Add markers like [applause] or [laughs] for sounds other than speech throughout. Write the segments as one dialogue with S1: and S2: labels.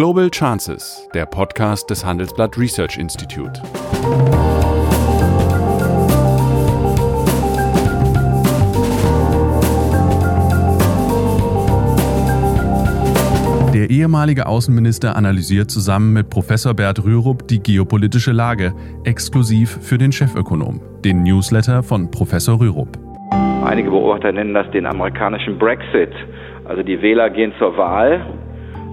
S1: Global Chances, der Podcast des Handelsblatt Research Institute. Der ehemalige Außenminister analysiert zusammen mit Professor Bert Rürup die geopolitische Lage, exklusiv für den Chefökonom, den Newsletter von Professor Rürup.
S2: Einige Beobachter nennen das den amerikanischen Brexit. Also die Wähler gehen zur Wahl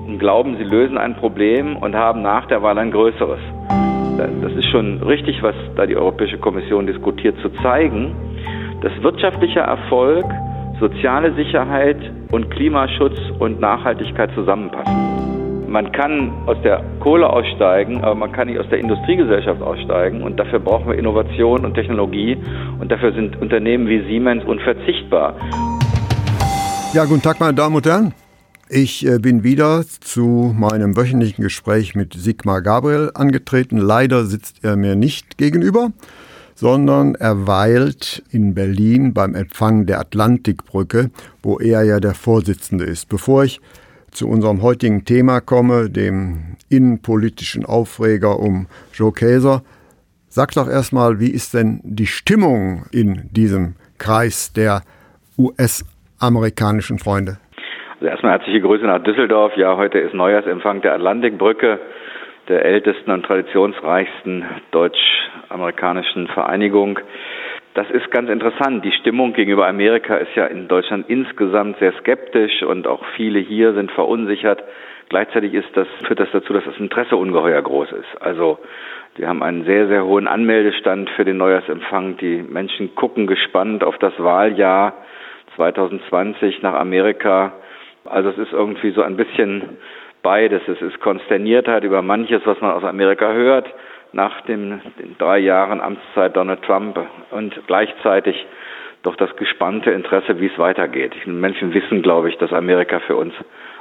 S2: und glauben, sie lösen ein Problem und haben nach der Wahl ein größeres. Das ist schon richtig, was da die Europäische Kommission diskutiert, zu zeigen, dass wirtschaftlicher Erfolg, soziale Sicherheit und Klimaschutz und Nachhaltigkeit zusammenpassen. Man kann aus der Kohle aussteigen, aber man kann nicht aus der Industriegesellschaft aussteigen. Und dafür brauchen wir Innovation und Technologie. Und dafür sind Unternehmen wie Siemens unverzichtbar.
S3: Ja, guten Tag, meine Damen und Herren. Ich äh, bin wieder zu meinem wöchentlichen Gespräch mit Sigmar Gabriel angetreten. Leider sitzt er mir nicht gegenüber, sondern er weilt in Berlin beim Empfang der Atlantikbrücke, wo er ja der Vorsitzende ist. Bevor ich zu unserem heutigen Thema komme, dem innenpolitischen Aufreger um Joe Käser, sag doch erstmal, wie ist denn die Stimmung in diesem Kreis der US- amerikanischen Freunde?
S2: Also erstmal herzliche Grüße nach Düsseldorf. Ja, heute ist Neujahrsempfang der Atlantikbrücke, der ältesten und traditionsreichsten deutsch-amerikanischen Vereinigung. Das ist ganz interessant. Die Stimmung gegenüber Amerika ist ja in Deutschland insgesamt sehr skeptisch und auch viele hier sind verunsichert. Gleichzeitig ist das, führt das dazu, dass das Interesse ungeheuer groß ist. Also wir haben einen sehr, sehr hohen Anmeldestand für den Neujahrsempfang. Die Menschen gucken gespannt auf das Wahljahr 2020 nach Amerika. Also es ist irgendwie so ein bisschen beides. Es ist Konsterniertheit über manches, was man aus Amerika hört, nach den, drei Jahren Amtszeit Donald Trump und gleichzeitig doch das gespannte Interesse, wie es weitergeht. Menschen wissen, glaube ich, dass Amerika für uns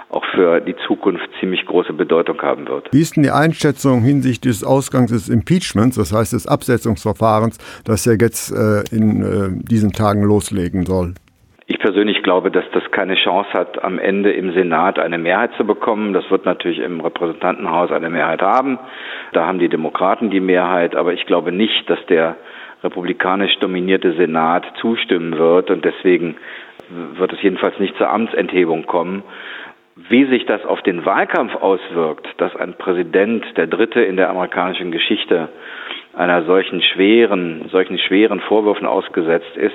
S2: auch für die Zukunft ziemlich große Bedeutung haben wird.
S3: Wie ist denn die Einschätzung hinsichtlich des Ausgangs des Impeachments, das heißt des Absetzungsverfahrens, das ja jetzt äh, in äh, diesen Tagen loslegen soll?
S2: Ich persönlich glaube, dass das keine Chance hat, am Ende im Senat eine Mehrheit zu bekommen. Das wird natürlich im Repräsentantenhaus eine Mehrheit haben. Da haben die Demokraten die Mehrheit. Aber ich glaube nicht, dass der republikanisch dominierte Senat zustimmen wird. Und deswegen wird es jedenfalls nicht zur Amtsenthebung kommen. Wie sich das auf den Wahlkampf auswirkt, dass ein Präsident, der dritte in der amerikanischen Geschichte, einer solchen schweren, solchen schweren Vorwürfen ausgesetzt ist,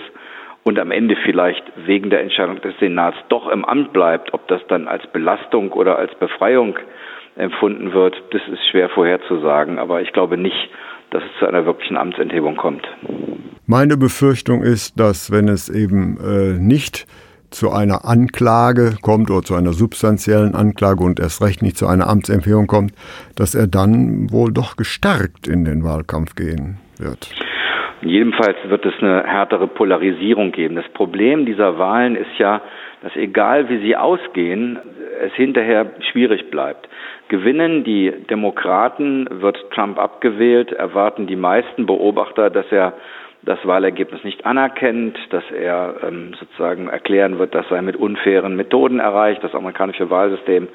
S2: und am Ende vielleicht wegen der Entscheidung des Senats doch im Amt bleibt, ob das dann als Belastung oder als Befreiung empfunden wird, das ist schwer vorherzusagen. Aber ich glaube nicht, dass es zu einer wirklichen Amtsenthebung kommt.
S3: Meine Befürchtung ist, dass wenn es eben äh, nicht zu einer Anklage kommt oder zu einer substanziellen Anklage und erst recht nicht zu einer Amtsempfehlung kommt, dass er dann wohl doch gestärkt in den Wahlkampf gehen wird.
S2: Jedenfalls wird es eine härtere Polarisierung geben. Das Problem dieser Wahlen ist ja, dass egal wie sie ausgehen, es hinterher schwierig bleibt. Gewinnen die Demokraten, wird Trump abgewählt, erwarten die meisten Beobachter, dass er das Wahlergebnis nicht anerkennt, dass er ähm, sozusagen erklären wird, das sei mit unfairen Methoden erreicht. Das amerikanische Wahlsystem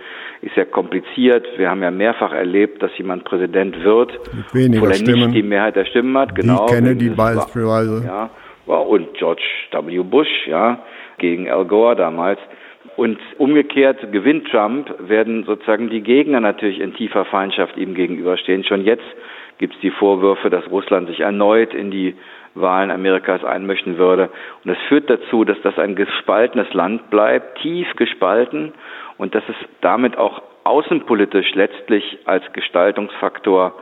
S2: ist sehr kompliziert. Wir haben ja mehrfach erlebt, dass jemand Präsident wird,
S3: obwohl er Stimmen.
S2: nicht die Mehrheit der Stimmen hat. Genau.
S3: Die Kennedy beispielsweise.
S2: Ja, und George W. Bush, ja, gegen Al Gore damals. Und umgekehrt gewinnt Trump, werden sozusagen die Gegner natürlich in tiefer Feindschaft ihm gegenüberstehen. Schon jetzt gibt es die Vorwürfe, dass Russland sich erneut in die Wahlen Amerikas einmischen würde. Und das führt dazu, dass das ein gespaltenes Land bleibt, tief gespalten und dass es damit auch außenpolitisch letztlich als Gestaltungsfaktor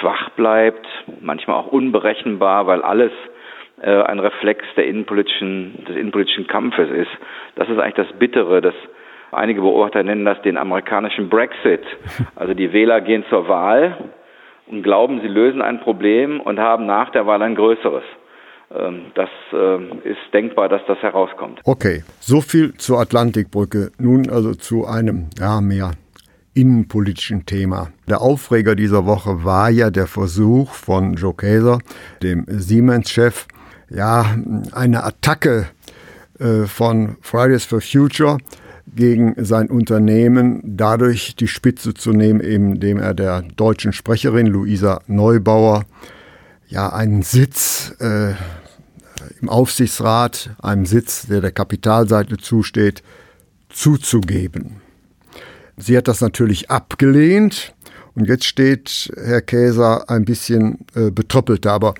S2: schwach bleibt, manchmal auch unberechenbar, weil alles äh, ein Reflex der innenpolitischen, des innenpolitischen Kampfes ist. Das ist eigentlich das Bittere, dass einige Beobachter nennen das den amerikanischen Brexit. [laughs] Also die Wähler gehen zur Wahl und glauben, sie lösen ein Problem und haben nach der Wahl ein größeres. Ähm, das ähm, ist denkbar, dass das herauskommt.
S3: Okay, so viel zur Atlantikbrücke. Nun also zu einem ja, mehr innenpolitischen Thema. Der Aufreger dieser Woche war ja der Versuch von Joe Kaeser, dem Siemens-Chef, ja, eine Attacke äh, von Fridays for Future gegen sein Unternehmen dadurch die Spitze zu nehmen, indem er der deutschen Sprecherin Luisa Neubauer ja einen Sitz äh, im Aufsichtsrat, einem Sitz, der der Kapitalseite zusteht, zuzugeben. Sie hat das natürlich abgelehnt und jetzt steht Herr Käser ein bisschen äh, betröppelt. Aber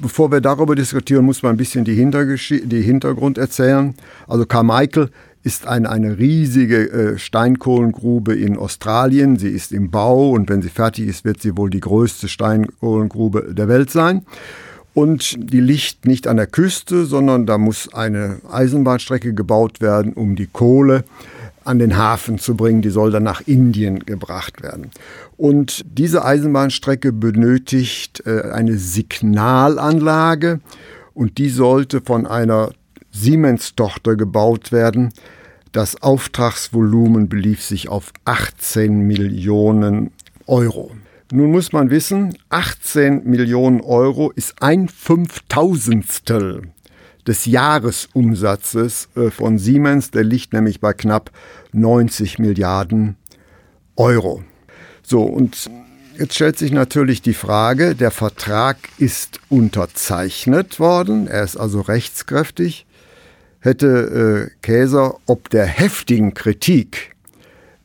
S3: bevor wir darüber diskutieren, muss man ein bisschen die, die Hintergrund erzählen. Also Carmichael ist ein, eine riesige äh, Steinkohlengrube in Australien. Sie ist im Bau und wenn sie fertig ist, wird sie wohl die größte Steinkohlengrube der Welt sein. Und die liegt nicht an der Küste, sondern da muss eine Eisenbahnstrecke gebaut werden, um die Kohle an den Hafen zu bringen. Die soll dann nach Indien gebracht werden. Und diese Eisenbahnstrecke benötigt äh, eine Signalanlage und die sollte von einer Siemens-Tochter gebaut werden. Das Auftragsvolumen belief sich auf 18 Millionen Euro. Nun muss man wissen, 18 Millionen Euro ist ein Fünftausendstel des Jahresumsatzes äh, von Siemens. Der liegt nämlich bei knapp 90 Milliarden Euro. So, und jetzt stellt sich natürlich die Frage, der Vertrag ist unterzeichnet worden, er ist also rechtskräftig. Hätte äh, Käser ob der heftigen Kritik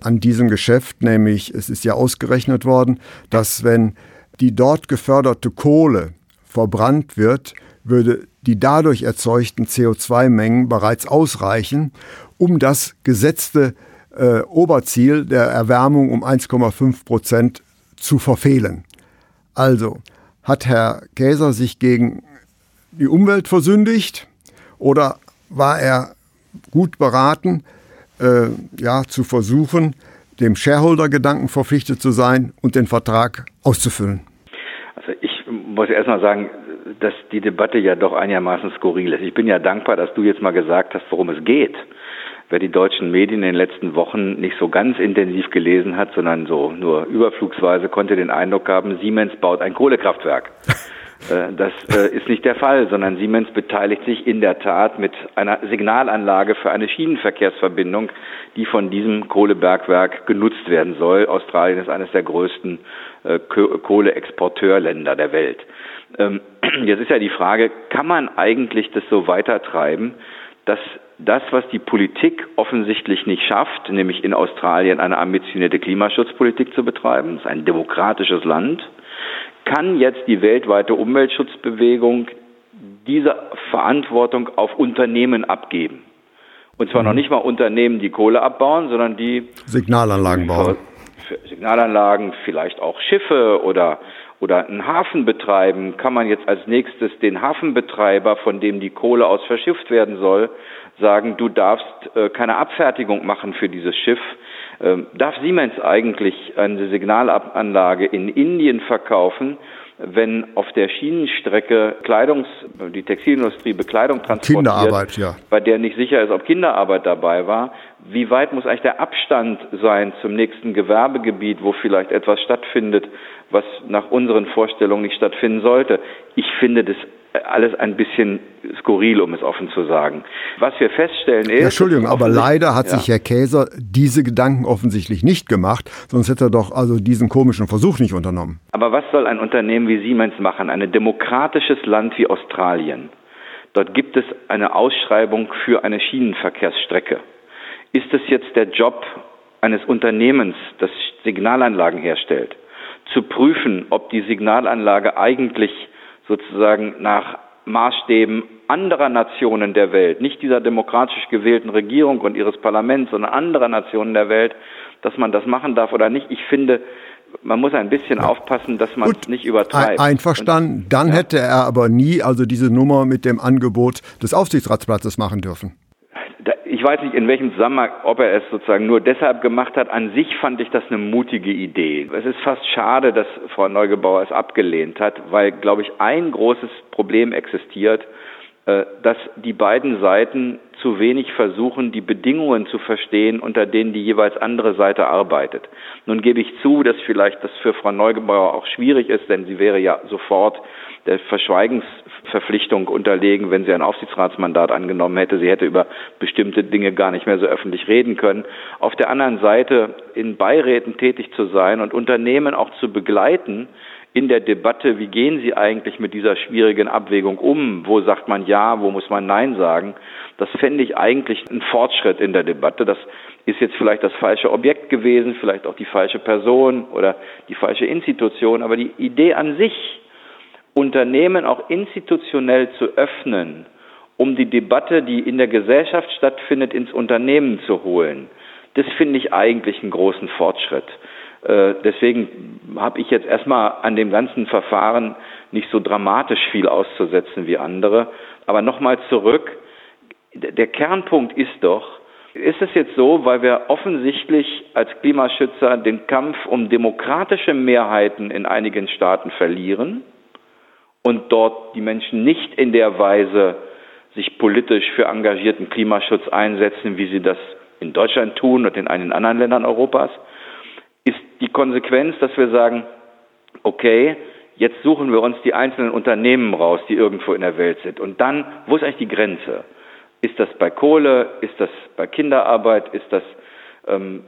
S3: an diesem Geschäft, nämlich es ist ja ausgerechnet worden, dass wenn die dort geförderte Kohle verbrannt wird, würde die dadurch erzeugten CO2-Mengen bereits ausreichen, um das gesetzte äh, Oberziel der Erwärmung um 1,5 Prozent zu verfehlen. Also hat Herr Käser sich gegen die Umwelt versündigt oder war er gut beraten, äh, ja, zu versuchen, dem Shareholder-Gedanken verpflichtet zu sein und den Vertrag auszufüllen?
S2: Also ich muss erst mal sagen, dass die Debatte ja doch einigermaßen skurril ist. Ich bin ja dankbar, dass du jetzt mal gesagt hast, worum es geht. Wer die deutschen Medien in den letzten Wochen nicht so ganz intensiv gelesen hat, sondern so nur überflugsweise, konnte den Eindruck haben, Siemens baut ein Kohlekraftwerk. Äh, das äh, ist nicht der Fall, sondern Siemens beteiligt sich in der Tat mit einer Signalanlage für eine Schienenverkehrsverbindung, die von diesem Kohlebergwerk genutzt werden soll. Australien ist eines der größten äh, Kohleexporteurländer der Welt. Ähm, [clears throat] jetzt ist ja die Frage, kann man eigentlich das so weitertreiben, dass das, was die Politik offensichtlich nicht schafft, nämlich in Australien eine ambitionierte Klimaschutzpolitik zu betreiben, ist ein demokratisches Land, kann jetzt die weltweite Umweltschutzbewegung diese Verantwortung auf Unternehmen abgeben. Und zwar mhm. noch nicht mal Unternehmen, die Kohle abbauen, sondern die
S3: Signalanlagen bauen.
S2: Signalanlagen, vielleicht auch Schiffe oder oder einen Hafen betreiben, kann man jetzt als nächstes den Hafenbetreiber, von dem die Kohle aus verschifft werden soll, sagen, du darfst äh, keine Abfertigung machen für dieses Schiff. Ähm, darf Siemens eigentlich eine Signalanlage in Indien verkaufen, wenn auf der Schienenstrecke Kleidungs, die Textilindustrie Bekleidung transportiert,
S3: Kinderarbeit, ja.
S2: bei der nicht sicher ist, ob Kinderarbeit dabei war, wie weit muss eigentlich der Abstand sein zum nächsten Gewerbegebiet, wo vielleicht etwas stattfindet, was nach unseren Vorstellungen nicht stattfinden sollte? Ich finde das alles ein bisschen skurril, um es offen zu sagen. Was wir feststellen ist.
S3: Ja, Entschuldigung, aber leider hat ja. sich Herr Käser diese Gedanken offensichtlich nicht gemacht, sonst hätte er doch also diesen komischen Versuch nicht unternommen.
S2: Aber was soll ein Unternehmen wie Siemens machen? Ein demokratisches Land wie Australien. Dort gibt es eine Ausschreibung für eine Schienenverkehrsstrecke. Ist es jetzt der Job eines Unternehmens, das Signalanlagen herstellt, zu prüfen, ob die Signalanlage eigentlich sozusagen nach Maßstäben anderer Nationen der Welt, nicht dieser demokratisch gewählten Regierung und ihres Parlaments, sondern anderer Nationen der Welt, dass man das machen darf oder nicht. Ich finde, man muss ein bisschen ja. aufpassen, dass man es nicht übertreibt.
S3: Einverstanden. Dann ja. hätte er aber nie also diese Nummer mit dem Angebot des Aufsichtsratsplatzes machen dürfen
S2: ich weiß nicht, in welchem Zusammenhang, ob er es sozusagen nur deshalb gemacht hat. An sich fand ich das eine mutige Idee. Es ist fast schade, dass Frau Neugebauer es abgelehnt hat, weil, glaube ich, ein großes Problem existiert, äh, dass die beiden Seiten zu wenig versuchen, die Bedingungen zu verstehen, unter denen die jeweils andere Seite arbeitet. Nun gebe ich zu, dass vielleicht das für Frau Neugebauer auch schwierig ist, denn sie wäre ja sofort der Verschweigensverpflichtung unterlegen, wenn sie ein Aufsichtsratsmandat angenommen hätte. Sie hätte über bestimmte Dinge gar nicht mehr so öffentlich reden können. Auf der anderen Seite in Beiräten tätig zu sein und Unternehmen auch zu begleiten, in der Debatte, wie gehen Sie eigentlich mit dieser schwierigen Abwägung um? Wo sagt man Ja, wo muss man Nein sagen? Das fände ich eigentlich ein Fortschritt in der Debatte. Das ist jetzt vielleicht das falsche Objekt gewesen, vielleicht auch die falsche Person oder die falsche Institution. Aber die Idee an sich, Unternehmen auch institutionell zu öffnen, um die Debatte, die in der Gesellschaft stattfindet, ins Unternehmen zu holen, das finde ich eigentlich einen großen Fortschritt. Äh, deswegen habe ich jetzt erstmal an dem ganzen Verfahren nicht so dramatisch viel auszusetzen wie andere. Aber nochmal zurück, der Kernpunkt ist doch, ist es jetzt so, weil wir offensichtlich als Klimaschützer den Kampf um demokratische Mehrheiten in einigen Staaten verlieren und dort die Menschen nicht in der Weise sich politisch für engagierten Klimaschutz einsetzen, wie sie das in Deutschland tun und in einigen anderen Ländern Europas, ist die Konsequenz, dass wir sagen, okay, jetzt suchen wir uns die einzelnen Unternehmen raus, die irgendwo in der Welt sind. Und dann, wo ist eigentlich die Grenze? Ist das bei Kohle? Ist das bei Kinderarbeit? Ist das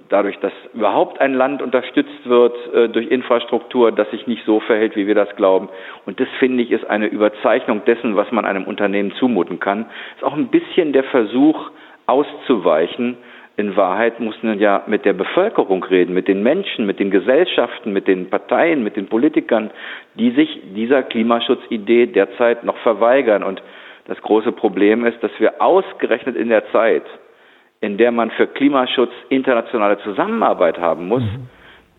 S2: dadurch, dass überhaupt ein Land unterstützt wird äh, durch Infrastruktur, das sich nicht so verhält, wie wir das glauben? Und das finde ich ist eine Überzeichnung dessen, was man einem Unternehmen zumuten kann. Ist auch ein bisschen der Versuch auszuweichen in Wahrheit muss man ja mit der Bevölkerung reden, mit den Menschen, mit den Gesellschaften, mit den Parteien, mit den Politikern, die sich dieser Klimaschutzidee derzeit noch verweigern. Und das große Problem ist, dass wir ausgerechnet in der Zeit, in der man für Klimaschutz internationale Zusammenarbeit haben muss, mhm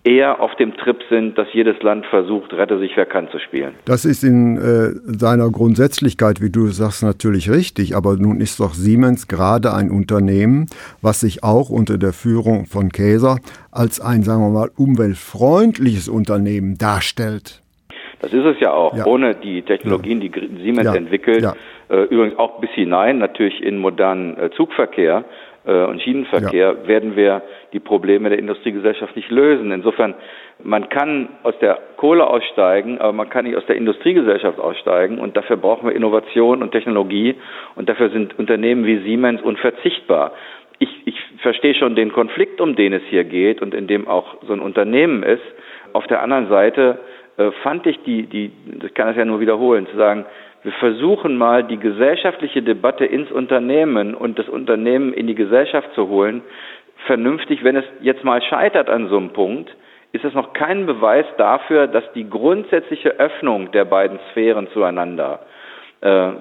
S2: eher auf dem Trip sind, dass jedes Land versucht, rette sich wer kann zu spielen.
S3: Das ist in äh, seiner Grundsätzlichkeit, wie du sagst, natürlich richtig. Aber nun ist doch Siemens gerade ein Unternehmen, was sich auch unter der Führung von Käser als ein, sagen wir mal, umweltfreundliches Unternehmen darstellt.
S2: Das ist es ja auch, ja. ohne die Technologien, die Siemens ja. entwickelt, ja. Äh, übrigens auch bis hinein natürlich in modernen äh, Zugverkehr, und Schienenverkehr ja. werden wir die Probleme der Industriegesellschaft nicht lösen. Insofern, man kann aus der Kohle aussteigen, aber man kann nicht aus der Industriegesellschaft aussteigen und dafür brauchen wir Innovation und Technologie und dafür sind Unternehmen wie Siemens unverzichtbar. Ich, ich verstehe schon den Konflikt, um den es hier geht und in dem auch so ein Unternehmen ist. Auf der anderen Seite äh, fand ich die, die, ich kann das ja nur wiederholen, zu sagen, wir versuchen mal die gesellschaftliche Debatte ins Unternehmen und das Unternehmen in die Gesellschaft zu holen, vernünftig, wenn es jetzt mal scheitert an so einem Punkt, ist es noch kein Beweis dafür, dass die grundsätzliche Öffnung der beiden Sphären zueinander, äh,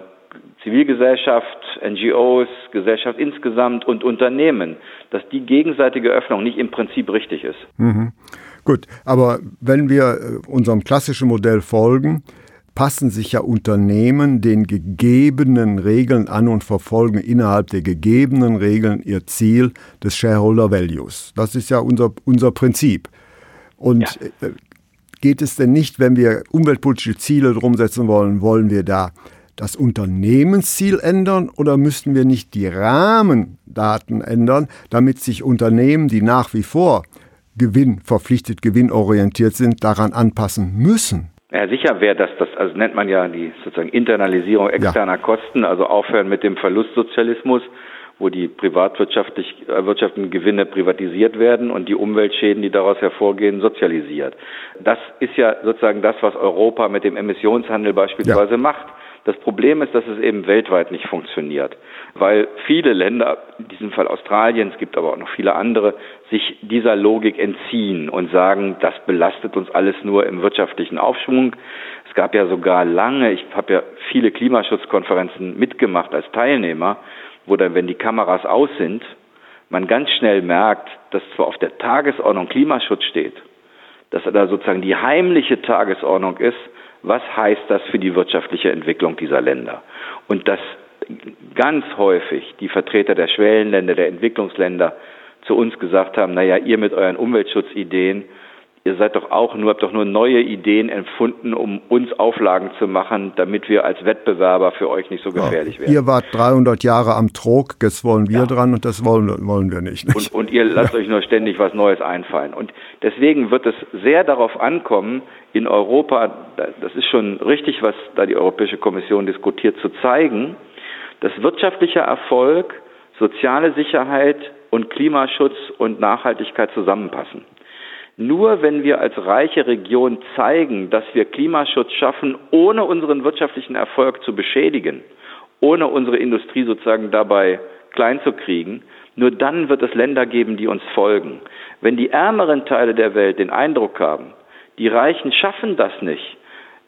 S2: Zivilgesellschaft, NGOs, Gesellschaft insgesamt und Unternehmen, dass die gegenseitige Öffnung nicht im Prinzip richtig ist.
S3: Mhm. Gut, aber wenn wir äh, unserem klassischen Modell folgen, passen sich ja Unternehmen den gegebenen Regeln an und verfolgen innerhalb der gegebenen Regeln ihr Ziel des Shareholder Values. Das ist ja unser, unser Prinzip. Und ja. Äh, geht es denn nicht, wenn wir umweltpolitische Ziele drum setzen wollen, wollen wir da das Unternehmensziel ändern oder müssten wir nicht die Rahmendaten ändern, damit sich Unternehmen, die nach wie vor Gewinn verpflichtet, gewinnorientiert sind, daran anpassen müssen?
S2: Ja, sicher wäre das, das also nennt man ja die sozusagen Internalisierung externer ja. Kosten, also aufhören mit dem Verlustsozialismus, wo die privatwirtschaftlich erwirtschafteten Gewinne privatisiert werden und die Umweltschäden, die daraus hervorgehen, sozialisiert. Das ist ja sozusagen das, was Europa mit dem Emissionshandel beispielsweise ja. macht. Das Problem ist, dass es eben weltweit nicht funktioniert, weil viele Länder, in diesem Fall Australien, es gibt aber auch noch viele andere, sich dieser Logik entziehen und sagen, das belastet uns alles nur im wirtschaftlichen Aufschwung. Es gab ja sogar lange, ich habe ja viele Klimaschutzkonferenzen mitgemacht als Teilnehmer, wo dann, wenn die Kameras aus sind, man ganz schnell merkt, dass zwar auf der Tagesordnung Klimaschutz steht, dass da sozusagen die heimliche Tagesordnung ist, was heißt das für die wirtschaftliche Entwicklung dieser Länder? Und dass ganz häufig die Vertreter der Schwellenländer, der Entwicklungsländer zu uns gesagt haben, naja, ihr mit euren Umweltschutzideen, ihr seid doch auch nur, habt doch nur neue Ideen empfunden, um uns Auflagen zu machen, damit wir als Wettbewerber für euch nicht so gefährlich ja, werden.
S3: Ihr wart 300 Jahre am Trog, jetzt wollen wir ja. dran und das wollen, wollen wir nicht.
S2: Und, und ihr lasst ja. euch nur ständig was Neues einfallen. Und deswegen wird es sehr darauf ankommen, in Europa, das ist schon richtig, was da die Europäische Kommission diskutiert, zu zeigen, dass wirtschaftlicher Erfolg, soziale Sicherheit und Klimaschutz und Nachhaltigkeit zusammenpassen. Nur wenn wir als reiche Region zeigen, dass wir Klimaschutz schaffen, ohne unseren wirtschaftlichen Erfolg zu beschädigen, ohne unsere Industrie sozusagen dabei klein zu kriegen, nur dann wird es Länder geben, die uns folgen. Wenn die ärmeren Teile der Welt den Eindruck haben, die Reichen schaffen das nicht,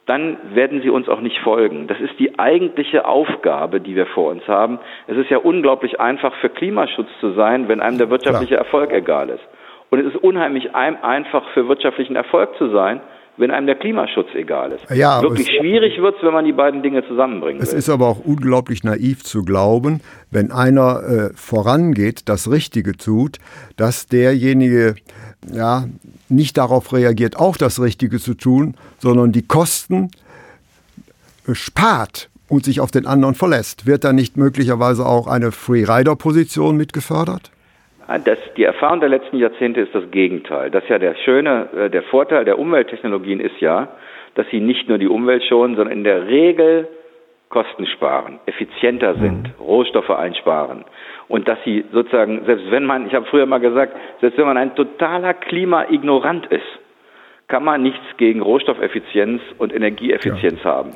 S2: dann werden sie uns auch nicht folgen. Das ist die eigentliche Aufgabe, die wir vor uns haben. Es ist ja unglaublich einfach für Klimaschutz zu sein, wenn einem der wirtschaftliche Erfolg egal ist. Und es ist unheimlich einfach für wirtschaftlichen Erfolg zu sein, wenn einem der Klimaschutz egal ist. Ja, Wirklich schwierig wird es, wenn man die beiden Dinge zusammenbringt.
S3: Es will. ist aber auch unglaublich naiv zu glauben, wenn einer äh, vorangeht, das Richtige tut, dass derjenige ja, nicht darauf reagiert, auch das Richtige zu tun, sondern die Kosten äh, spart und sich auf den anderen verlässt. Wird da nicht möglicherweise auch eine Free-Rider-Position mitgefördert?
S2: Das, die Erfahrung der letzten Jahrzehnte ist das Gegenteil. Das ist ja der schöne, äh, der Vorteil der Umwelttechnologien ist ja, dass sie nicht nur die Umwelt schonen, sondern in der Regel Kosten sparen, effizienter sind, mhm. Rohstoffe einsparen. Und dass sie sozusagen, selbst wenn man, ich habe früher mal gesagt, selbst wenn man ein totaler Klimaignorant ist, kann man nichts gegen Rohstoffeffizienz und Energieeffizienz ja. haben.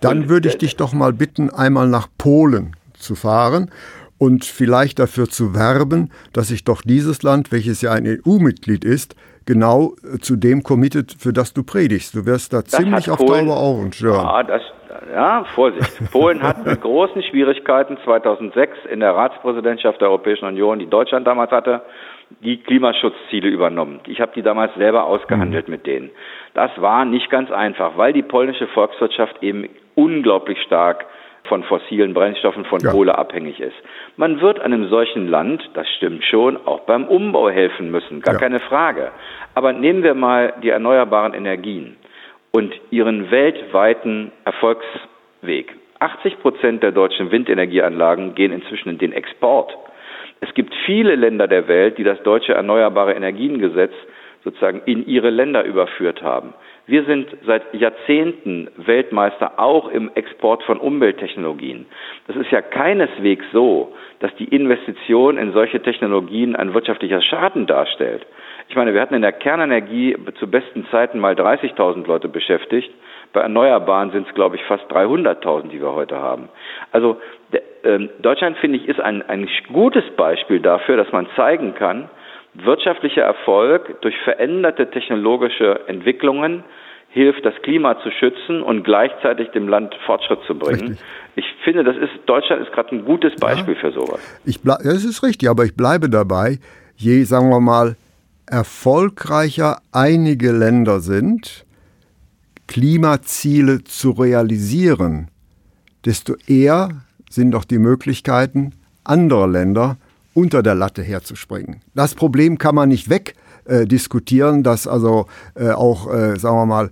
S3: Dann und, würde ich dich doch mal bitten, einmal nach Polen zu fahren und vielleicht dafür zu werben, dass sich doch dieses Land, welches ja ein EU-Mitglied ist, genau äh, zu dem committet, für das du predigst. Du wirst da das ziemlich auf Polen, Dauer Ohren stören.
S2: Ja, das, ja, Vorsicht. Polen hat mit großen Schwierigkeiten 2006 in der Ratspräsidentschaft der Europäischen Union, die Deutschland damals hatte, die Klimaschutzziele übernommen. Ich habe die damals selber ausgehandelt mhm. mit denen. Das war nicht ganz einfach, weil die polnische Volkswirtschaft eben unglaublich stark von fossilen Brennstoffen, von ja. Kohle abhängig ist. Man wird einem solchen Land, das stimmt schon, auch beim Umbau helfen müssen, gar ja. keine Frage. Aber nehmen wir mal die erneuerbaren Energien und ihren weltweiten Erfolgsweg. 80 Prozent der deutschen Windenergieanlagen gehen inzwischen in den Export. Es gibt viele Länder der Welt, die das deutsche Erneuerbare Energiengesetz sozusagen in ihre Länder überführt haben. Wir sind seit Jahrzehnten Weltmeister auch im Export von Umwelttechnologien. Das ist ja keineswegs so, dass die Investition in solche Technologien ein wirtschaftlicher Schaden darstellt. Ich meine, wir hatten in der Kernenergie zu besten Zeiten mal 30.000 Leute beschäftigt. Bei Erneuerbaren sind es, glaube ich, fast 300.000, die wir heute haben. Also äh, Deutschland, finde ich, ist ein, ein gutes Beispiel dafür, dass man zeigen kann, wirtschaftlicher Erfolg durch veränderte technologische Entwicklungen hilft, das Klima zu schützen und gleichzeitig dem Land Fortschritt zu bringen. Richtig. Ich finde, das ist Deutschland ist gerade ein gutes Beispiel ja, für sowas.
S3: Ich bleib, das ist richtig, aber ich bleibe dabei, je, sagen wir mal, erfolgreicher einige Länder sind, Klimaziele zu realisieren, desto eher sind doch die Möglichkeiten anderer Länder, unter der Latte herzuspringen. Das Problem kann man nicht wegdiskutieren, äh, dass also äh, auch, äh, sagen wir mal,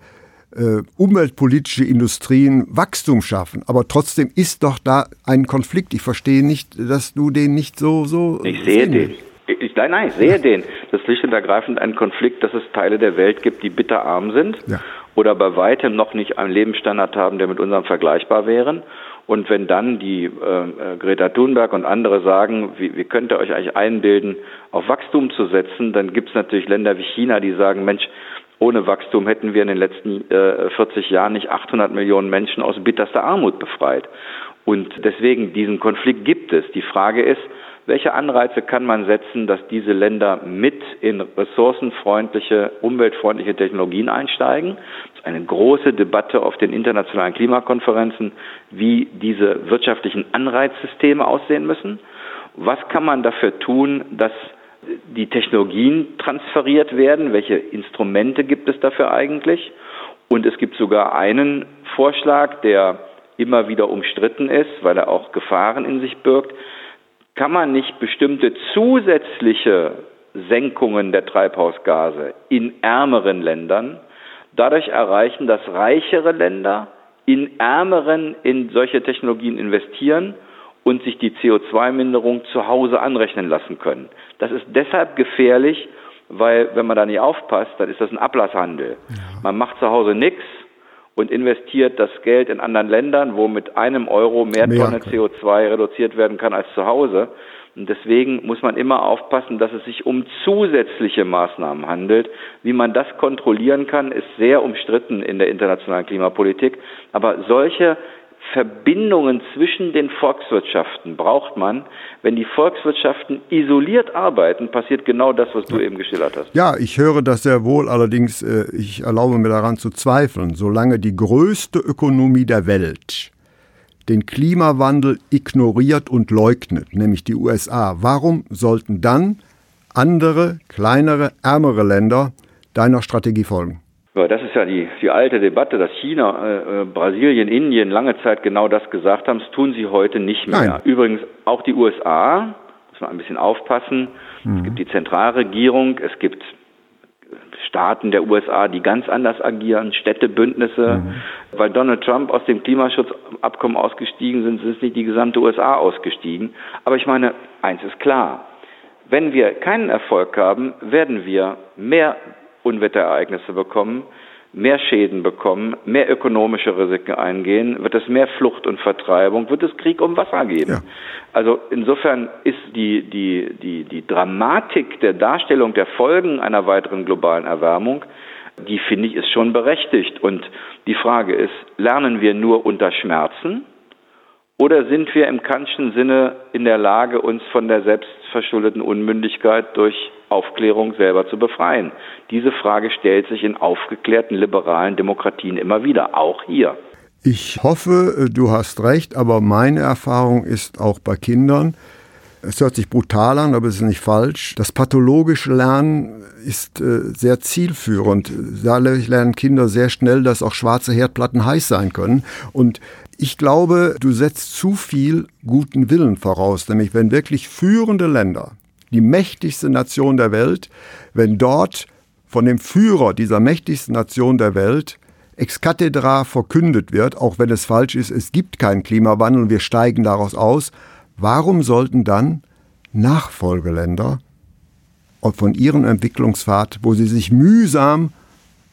S3: äh, umweltpolitische Industrien Wachstum schaffen. Aber trotzdem ist doch da ein Konflikt. Ich verstehe nicht, dass du den nicht so so.
S2: Ich sehe den. Ich, nein, nein, ich sehe den. Das ist schlicht und ergreifend ein Konflikt, dass es Teile der Welt gibt, die bitterarm sind ja. oder bei weitem noch nicht einen Lebensstandard haben, der mit unserem vergleichbar wären. Und wenn dann die äh, äh, Greta Thunberg und andere sagen, wie, wie könnt ihr euch eigentlich einbilden, auf Wachstum zu setzen, dann gibt es natürlich Länder wie China, die sagen, Mensch, ohne Wachstum hätten wir in den letzten äh, 40 Jahren nicht 800 Millionen Menschen aus bitterster Armut befreit. Und deswegen, diesen Konflikt gibt es. Die Frage ist, welche Anreize kann man setzen, dass diese Länder mit in ressourcenfreundliche, umweltfreundliche Technologien einsteigen? Das ist eine große Debatte auf den internationalen Klimakonferenzen, wie diese wirtschaftlichen Anreizsysteme aussehen müssen. Was kann man dafür tun, dass die Technologien transferiert werden? Welche Instrumente gibt es dafür eigentlich? Und es gibt sogar einen Vorschlag, der immer wieder umstritten ist, weil er auch Gefahren in sich birgt, kann man nicht bestimmte zusätzliche Senkungen der Treibhausgase in ärmeren Ländern dadurch erreichen, dass reichere Länder in ärmeren in solche Technologien investieren und sich die CO2-Minderung zu Hause anrechnen lassen können. Das ist deshalb gefährlich, weil wenn man da nicht aufpasst, dann ist das ein Ablasshandel. Ja. Man macht zu Hause nichts und investiert das Geld in anderen Ländern, wo mit einem Euro mehr, mehr Tonne CO2 reduziert werden kann als zu Hause. Und deswegen muss man immer aufpassen, dass es sich um zusätzliche Maßnahmen handelt. Wie man das kontrollieren kann, ist sehr umstritten in der internationalen Klimapolitik. Aber solche Verbindungen zwischen den Volkswirtschaften braucht man. Wenn die Volkswirtschaften isoliert arbeiten, passiert genau das, was du eben geschildert hast.
S3: Ja, ich höre das sehr wohl, allerdings äh, ich erlaube mir daran zu zweifeln. Solange die größte Ökonomie der Welt den Klimawandel ignoriert und leugnet, nämlich die USA, warum sollten dann andere, kleinere, ärmere Länder deiner Strategie folgen?
S2: Ja, das ist ja die, die alte Debatte, dass China, äh, äh, Brasilien, Indien lange Zeit genau das gesagt haben. Das tun sie heute nicht mehr. Nein. Übrigens auch die USA, muss man ein bisschen aufpassen. Mhm. Es gibt die Zentralregierung, es gibt Staaten der USA, die ganz anders agieren, Städtebündnisse. Mhm. Weil Donald Trump aus dem Klimaschutzabkommen ausgestiegen sind, sind nicht die gesamte USA ausgestiegen. Aber ich meine, eins ist klar. Wenn wir keinen Erfolg haben, werden wir mehr Unwetterereignisse bekommen, mehr Schäden bekommen, mehr ökonomische Risiken eingehen, wird es mehr Flucht und Vertreibung, wird es Krieg um Wasser geben. Ja. Also insofern ist die, die, die, die Dramatik der Darstellung der Folgen einer weiteren globalen Erwärmung, die finde ich ist schon berechtigt. Und die Frage ist, lernen wir nur unter Schmerzen oder sind wir im Kantschen Sinne in der Lage, uns von der selbstverschuldeten Unmündigkeit durch Aufklärung selber zu befreien? Diese Frage stellt sich in aufgeklärten liberalen Demokratien immer wieder, auch hier.
S3: Ich hoffe, du hast recht, aber meine Erfahrung ist auch bei Kindern, es hört sich brutal an, aber es ist nicht falsch. Das pathologische Lernen ist äh, sehr zielführend. Da lernen Kinder sehr schnell, dass auch schwarze Herdplatten heiß sein können. Und ich glaube, du setzt zu viel guten Willen voraus, nämlich wenn wirklich führende Länder, die mächtigste Nation der Welt, wenn dort von dem Führer dieser mächtigsten Nation der Welt ex cathedra verkündet wird, auch wenn es falsch ist, es gibt keinen Klimawandel und wir steigen daraus aus, warum sollten dann Nachfolgeländer von ihrem Entwicklungspfad, wo sie sich mühsam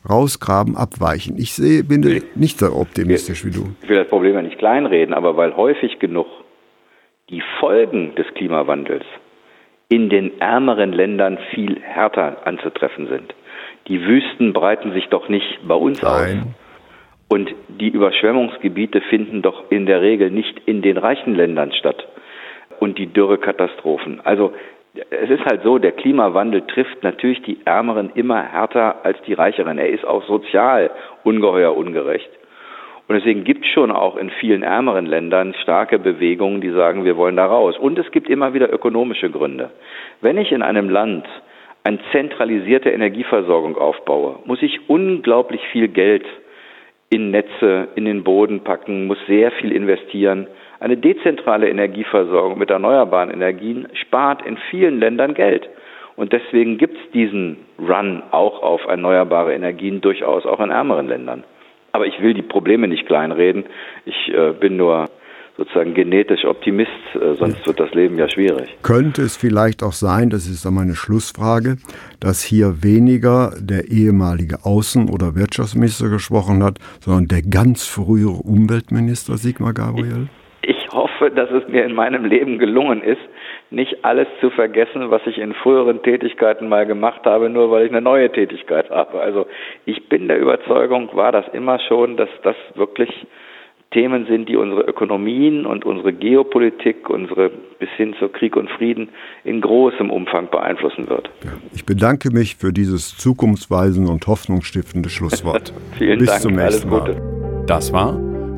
S3: rausgraben, abweichen. Ich sehe, bin ich, nicht so optimistisch wie du.
S2: Ich will das Problem ja nicht kleinreden, aber weil häufig genug die Folgen des Klimawandels in den ärmeren Ländern viel härter anzutreffen sind. Die Wüsten breiten sich doch nicht bei uns Nein. aus. Und die Überschwemmungsgebiete finden doch in der Regel nicht in den reichen Ländern statt. Und die Dürrekatastrophen. Also es ist halt so, der Klimawandel trifft natürlich die Ärmeren immer härter als die Reicheren. Er ist auch sozial ungeheuer ungerecht. Und deswegen gibt es schon auch in vielen ärmeren Ländern starke Bewegungen, die sagen, wir wollen da raus. Und es gibt immer wieder ökonomische Gründe. Wenn ich in einem Land eine zentralisierte Energieversorgung aufbaue, muss ich unglaublich viel Geld in Netze, in den Boden packen, muss sehr viel investieren. Eine dezentrale Energieversorgung mit erneuerbaren Energien spart in vielen Ländern Geld. Und deswegen gibt es diesen Run auch auf erneuerbare Energien durchaus auch in ärmeren Ländern. Aber ich will die Probleme nicht kleinreden. Ich äh, bin nur sozusagen genetisch Optimist, äh, sonst wird das Leben ja schwierig.
S3: Könnte es vielleicht auch sein, das ist dann meine Schlussfrage, dass hier weniger der ehemalige Außen- oder Wirtschaftsminister gesprochen hat, sondern der ganz frühere Umweltminister Sigmar Gabriel?
S2: hoffe, dass es mir in meinem Leben gelungen ist, nicht alles zu vergessen, was ich in früheren Tätigkeiten mal gemacht habe, nur weil ich eine neue Tätigkeit habe. Also ich bin der Überzeugung, war das immer schon, dass das wirklich Themen sind, die unsere Ökonomien und unsere Geopolitik, unsere bis hin zu Krieg und Frieden in großem Umfang beeinflussen wird.
S3: Ich bedanke mich für dieses zukunftsweisende und hoffnungsstiftende Schlusswort. [laughs]
S2: Vielen
S3: bis
S2: Dank.
S3: Zum nächsten Alles Gute.
S1: Mal. Das war